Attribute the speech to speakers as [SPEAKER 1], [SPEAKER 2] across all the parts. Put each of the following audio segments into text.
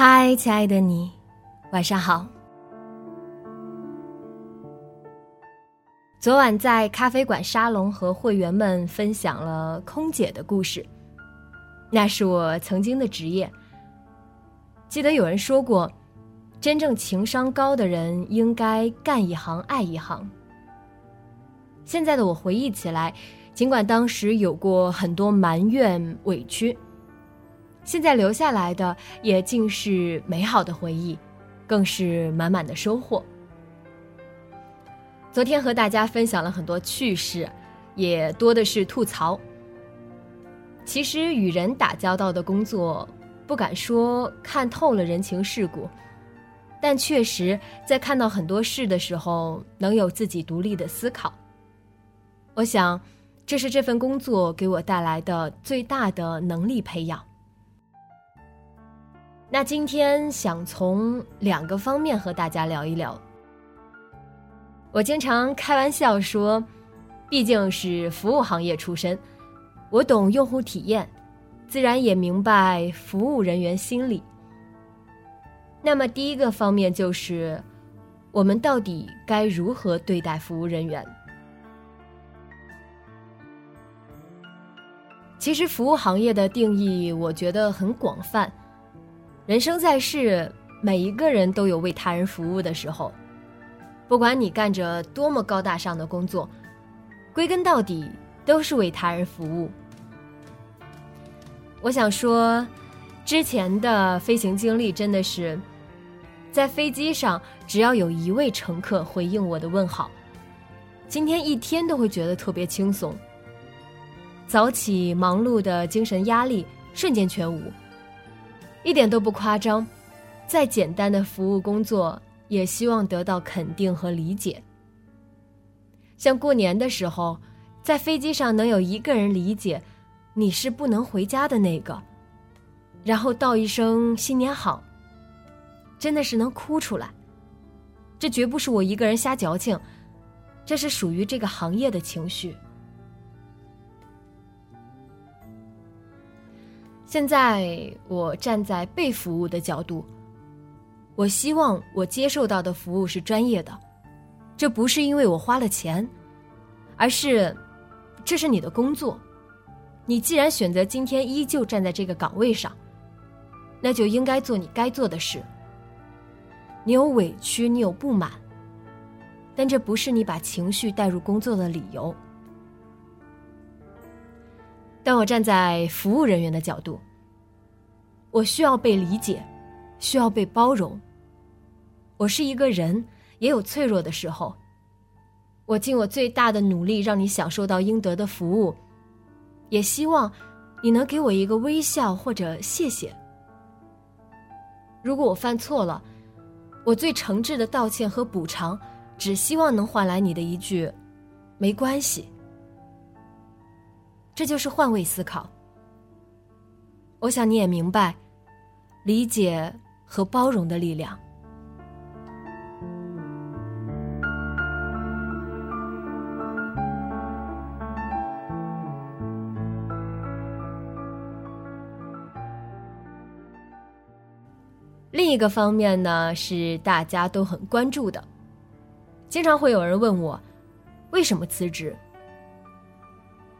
[SPEAKER 1] 嗨，亲爱的你，晚上好。昨晚在咖啡馆沙龙和会员们分享了空姐的故事，那是我曾经的职业。记得有人说过，真正情商高的人应该干一行爱一行。现在的我回忆起来，尽管当时有过很多埋怨委屈。现在留下来的也尽是美好的回忆，更是满满的收获。昨天和大家分享了很多趣事，也多的是吐槽。其实与人打交道的工作，不敢说看透了人情世故，但确实在看到很多事的时候，能有自己独立的思考。我想，这是这份工作给我带来的最大的能力培养。那今天想从两个方面和大家聊一聊。我经常开玩笑说，毕竟是服务行业出身，我懂用户体验，自然也明白服务人员心理。那么第一个方面就是，我们到底该如何对待服务人员？其实服务行业的定义，我觉得很广泛。人生在世，每一个人都有为他人服务的时候。不管你干着多么高大上的工作，归根到底都是为他人服务。我想说，之前的飞行经历真的是，在飞机上只要有一位乘客回应我的问好，今天一天都会觉得特别轻松。早起忙碌的精神压力瞬间全无。一点都不夸张，再简单的服务工作也希望得到肯定和理解。像过年的时候，在飞机上能有一个人理解你是不能回家的那个，然后道一声新年好，真的是能哭出来。这绝不是我一个人瞎矫情，这是属于这个行业的情绪。现在我站在被服务的角度，我希望我接受到的服务是专业的，这不是因为我花了钱，而是这是你的工作。你既然选择今天依旧站在这个岗位上，那就应该做你该做的事。你有委屈，你有不满，但这不是你把情绪带入工作的理由。当我站在服务人员的角度，我需要被理解，需要被包容。我是一个人，也有脆弱的时候。我尽我最大的努力让你享受到应得的服务，也希望你能给我一个微笑或者谢谢。如果我犯错了，我最诚挚的道歉和补偿，只希望能换来你的一句“没关系”。这就是换位思考。我想你也明白，理解和包容的力量。另一个方面呢，是大家都很关注的，经常会有人问我，为什么辞职？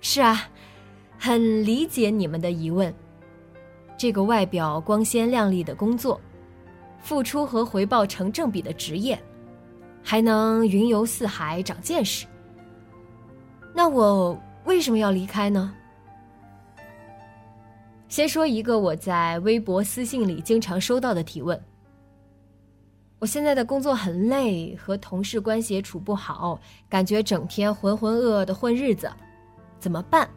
[SPEAKER 1] 是啊。很理解你们的疑问。这个外表光鲜亮丽的工作，付出和回报成正比的职业，还能云游四海、长见识。那我为什么要离开呢？先说一个我在微博私信里经常收到的提问：我现在的工作很累，和同事关系也处不好，感觉整天浑浑噩噩的混日子，怎么办？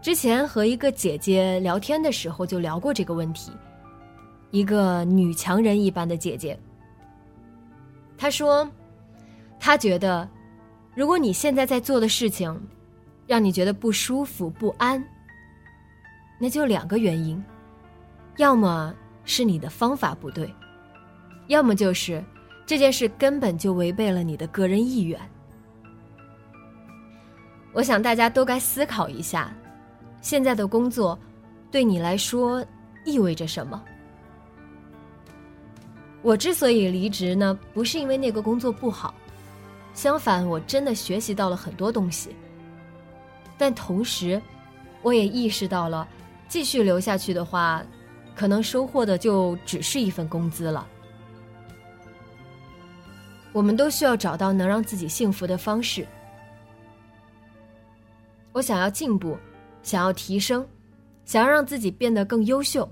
[SPEAKER 1] 之前和一个姐姐聊天的时候就聊过这个问题，一个女强人一般的姐姐。她说，她觉得，如果你现在在做的事情，让你觉得不舒服、不安，那就两个原因，要么是你的方法不对，要么就是这件事根本就违背了你的个人意愿。我想大家都该思考一下。现在的工作，对你来说意味着什么？我之所以离职呢，不是因为那个工作不好，相反，我真的学习到了很多东西。但同时，我也意识到了，继续留下去的话，可能收获的就只是一份工资了。我们都需要找到能让自己幸福的方式。我想要进步。想要提升，想要让自己变得更优秀，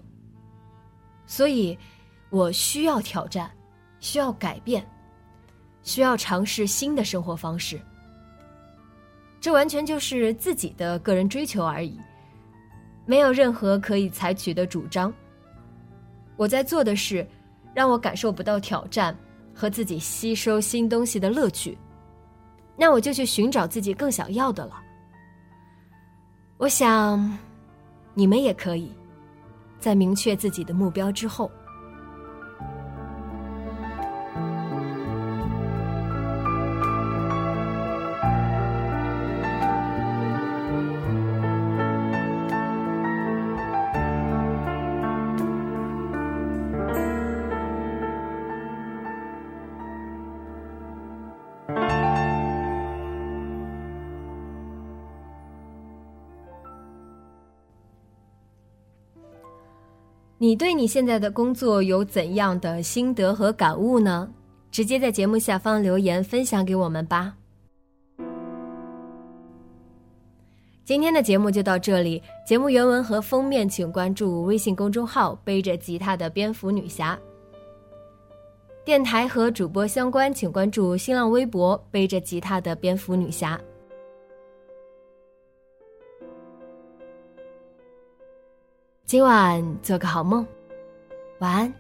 [SPEAKER 1] 所以，我需要挑战，需要改变，需要尝试新的生活方式。这完全就是自己的个人追求而已，没有任何可以采取的主张。我在做的事，让我感受不到挑战和自己吸收新东西的乐趣，那我就去寻找自己更想要的了。我想，你们也可以，在明确自己的目标之后。你对你现在的工作有怎样的心得和感悟呢？直接在节目下方留言分享给我们吧。今天的节目就到这里，节目原文和封面请关注微信公众号“背着吉他的蝙蝠女侠”。电台和主播相关，请关注新浪微博“背着吉他的蝙蝠女侠”。今晚做个好梦，晚安。